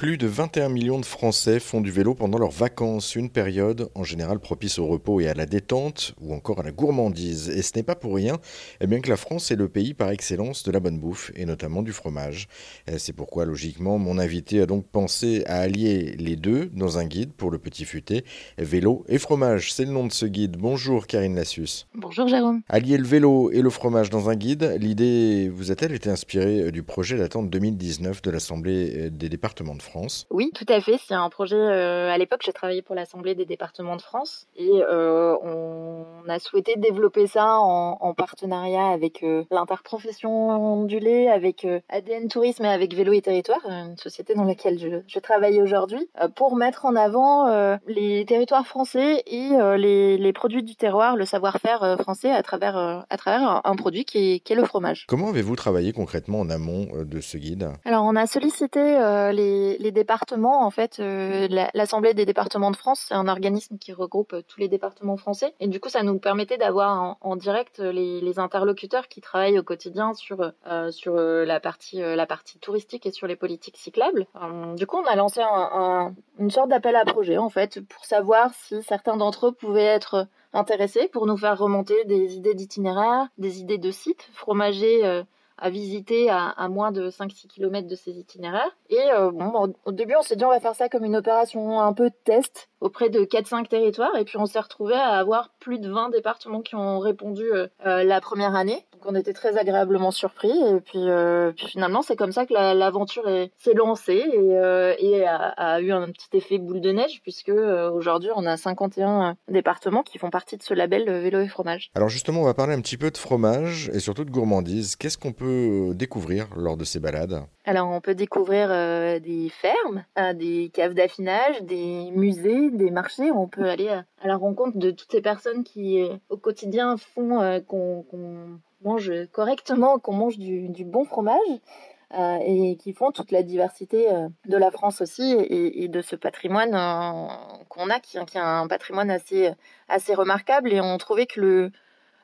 Plus de 21 millions de Français font du vélo pendant leurs vacances, une période en général propice au repos et à la détente, ou encore à la gourmandise. Et ce n'est pas pour rien, eh bien que la France est le pays par excellence de la bonne bouffe, et notamment du fromage. C'est pourquoi, logiquement, mon invité a donc pensé à allier les deux dans un guide pour le petit futé, vélo et fromage. C'est le nom de ce guide. Bonjour Karine Lassus. Bonjour Jérôme. Allier le vélo et le fromage dans un guide, l'idée vous a-t-elle été inspirée du projet d'attente 2019 de l'Assemblée des départements de France? Oui, tout à fait. C'est un projet. Euh, à l'époque, j'ai travaillé pour l'Assemblée des départements de France et euh, on a souhaité développer ça en, partenariat avec euh, l'interprofession du lait, avec ADN Tourisme et avec Vélo et Territoire, une société dans laquelle je, travaille aujourd'hui, pour mettre en avant les territoires français et les, produits du terroir, le savoir-faire français à travers, à travers un, produit qui est, qui est, le fromage. Comment avez-vous travaillé concrètement en amont de ce guide? Alors, on a sollicité les les départements, en fait, euh, l'Assemblée des départements de France, c'est un organisme qui regroupe euh, tous les départements français. Et du coup, ça nous permettait d'avoir en, direct euh, les, interlocuteurs qui travaillent au quotidien sur, sur la, partie, la partie touristique et sur les politiques cyclables. du coup, on a lancé une sorte d'appel à projet, en fait, pour savoir si certains d'entre eux pouvaient être intéressés pour nous faire remonter des idées d'itinéraires, des idées de sites fromagers à visiter à, moins de 5-6 km de ces itinéraires. Et euh, bon, au début, on s'est dit on va faire ça comme une opération un peu test auprès de 4-5 territoires. Et puis on s'est retrouvé à avoir plus de 20 départements qui ont répondu euh, euh, la première année. Donc on était très agréablement surpris. Et puis, puis finalement, c'est comme ça que l'aventure s'est lancée et, et a, a, eu un petit effet boule de neige puisque aujourd'hui, on a 51 départements qui font partie de ce label vélo et fromage. Alors justement, on va parler un petit peu de fromage et surtout de gourmandise. Qu'est-ce qu'on peut découvrir lors de ces balades? Alors, on peut découvrir euh, des fermes, euh, des caves d'affinage, des musées, des marchés. On peut aller à, la rencontre de toutes ces personnes qui, euh, au quotidien, font qu'on mange correctement, qu'on mange du, bon fromage. et qui font toute la diversité de la France aussi et, de ce patrimoine qu'on a, qui, qui, est un patrimoine assez, assez remarquable. Et on trouvait que le,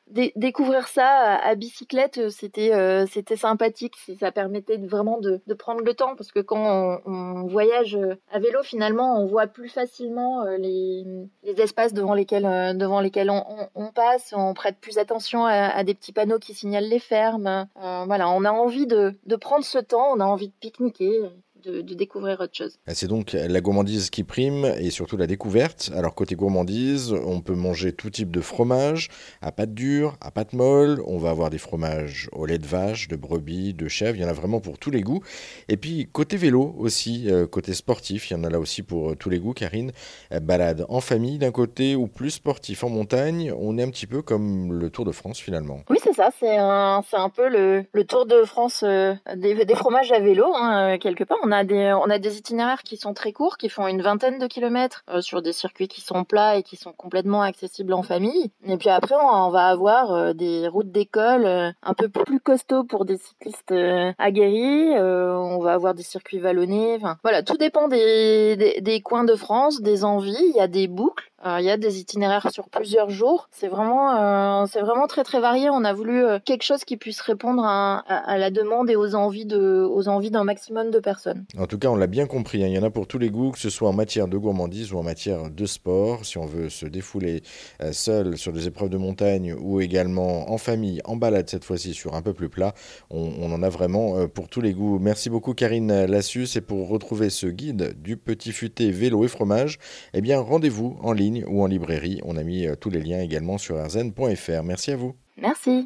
découvrir ça à, bicyclette, euh, c'était euh, c'était sympathique. Ça permettait vraiment de, de, prendre le temps parce que quand on, voyage euh, à vélo, finalement, on voit plus facilement les, les espaces devant lesquels devant lesquels on, on, passe. On prête plus attention à, à, des petits panneaux qui signalent les fermes. voilà, on a envie de, de prendre ce temps. On a envie de pique-niquer de, découvrir autre chose. Ah, c'est donc la gourmandise qui prime et surtout la découverte. Alors côté gourmandise, on peut manger tout type de fromage, à pâte dure, à pâte molle. On va avoir des fromages au lait de vache, de brebis, de chèvre. Il y en a vraiment pour tous les goûts. Et puis côté vélo aussi, euh, côté sportif, il y en a là aussi pour euh, tous les goûts. Karine, euh, balade en famille d'un côté ou plus sportif en montagne. On est un petit peu comme le Tour de France finalement. Oui, c'est ça. C'est un, c'est un peu le, le Tour de France des, des, fromages à vélo, hein, quelque part. On a des, itinéraires qui sont très courts, qui font une vingtaine de kilomètres euh, sur des circuits qui sont plats et qui sont complètement accessibles en famille. Et puis après, on, va avoir euh, des routes d'école euh, un peu plus costauds pour des cyclistes aguerris. on va avoir des circuits vallonnés. Voilà, tout dépend des, des, des coins de France, des envies. Il y a des boucles. Il y a des itinéraires sur plusieurs jours. C'est vraiment, euh, vraiment très très varié. On a voulu euh, quelque chose qui puisse répondre à, la demande et aux envies d'un maximum de personnes. En tout cas, on l'a bien compris. Hein. Il y en a pour tous les goûts, que ce soit en matière de gourmandise ou en matière de sport. Si on veut se défouler euh, seul sur des épreuves de montagne ou également en famille, en balade cette fois-ci sur un peu plus plat, on, on en a vraiment pour tous les goûts. Merci beaucoup Karine Lassus. Et pour retrouver ce guide du petit futé vélo et fromage, eh bien rendez-vous en ligne ou en librairie. On a mis euh, tous les liens également sur arzen.fr. Merci à vous. Merci.